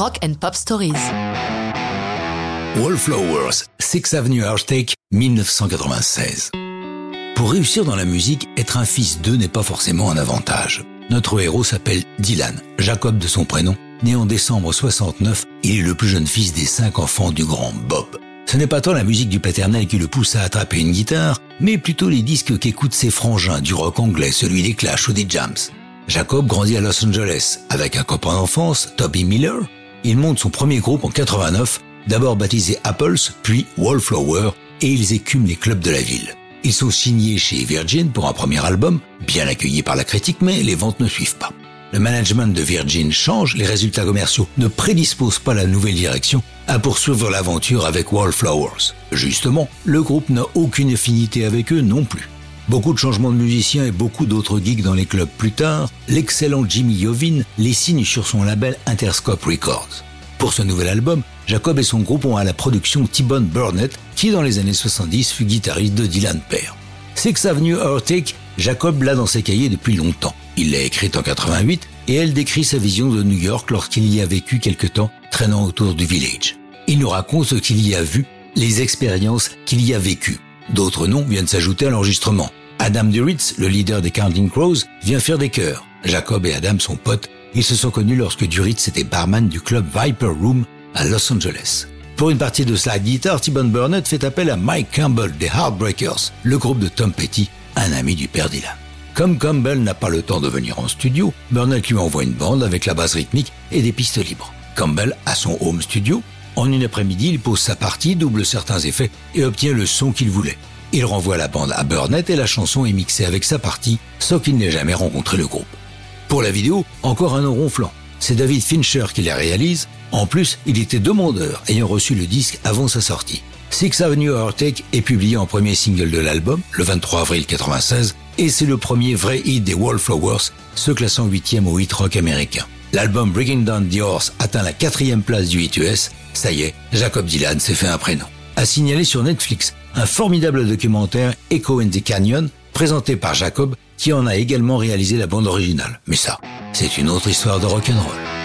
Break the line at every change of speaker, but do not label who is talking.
Rock and Pop Stories.
Wallflowers, Sixth Avenue Arctic, 1996. Pour réussir dans la musique, être un fils d'eux n'est pas forcément un avantage. Notre héros s'appelle Dylan, Jacob de son prénom. Né en décembre 69, il est le plus jeune fils des cinq enfants du grand Bob. Ce n'est pas tant la musique du paternel qui le pousse à attraper une guitare, mais plutôt les disques qu'écoutent ses frangins du rock anglais, celui des Clash ou des Jams. Jacob grandit à Los Angeles avec un copain d'enfance, Toby Miller. Il monte son premier groupe en 89, d'abord baptisé Apples, puis Wallflower, et ils écument les clubs de la ville. Ils sont signés chez Virgin pour un premier album, bien accueilli par la critique, mais les ventes ne suivent pas. Le management de Virgin change, les résultats commerciaux ne prédisposent pas la nouvelle direction à poursuivre l'aventure avec Wallflowers. Justement, le groupe n'a aucune affinité avec eux non plus. Beaucoup de changements de musiciens et beaucoup d'autres geeks dans les clubs plus tard, l'excellent Jimmy Yovin les signe sur son label Interscope Records. Pour ce nouvel album, Jacob et son groupe ont à la production T-Bone Burnett, qui dans les années 70 fut guitariste de Dylan Père. Six Avenue Arctic, Jacob l'a dans ses cahiers depuis longtemps. Il l'a écrite en 88 et elle décrit sa vision de New York lorsqu'il y a vécu quelque temps, traînant autour du village. Il nous raconte ce qu'il y a vu, les expériences qu'il y a vécues. D'autres noms viennent s'ajouter à l'enregistrement. Adam Duritz, le leader des Counting Crows, vient faire des chœurs. Jacob et Adam sont potes ils se sont connus lorsque Duritz était barman du club Viper Room à Los Angeles. Pour une partie de slide guitar, T-Bone Burnett fait appel à Mike Campbell des Heartbreakers, le groupe de Tom Petty, un ami du père Dylan. Comme Campbell n'a pas le temps de venir en studio, Burnett lui envoie une bande avec la base rythmique et des pistes libres. Campbell a son home studio. En une après-midi, il pose sa partie, double certains effets et obtient le son qu'il voulait. Il renvoie la bande à Burnett et la chanson est mixée avec sa partie, sauf qu'il n'ait jamais rencontré le groupe. Pour la vidéo, encore un nom ronflant. C'est David Fincher qui la réalise. En plus, il était demandeur, ayant reçu le disque avant sa sortie. Six Avenue Arctic est publié en premier single de l'album, le 23 avril 96, et c'est le premier vrai hit des Wallflowers, se classant huitième au hit rock américain. L'album Breaking Down the Horse atteint la quatrième place du hit US. Ça y est, Jacob Dylan s'est fait un prénom. A signalé sur Netflix un formidable documentaire Echo in the Canyon, présenté par Jacob, qui en a également réalisé la bande originale. Mais ça, c'est une autre histoire de rock'n'roll.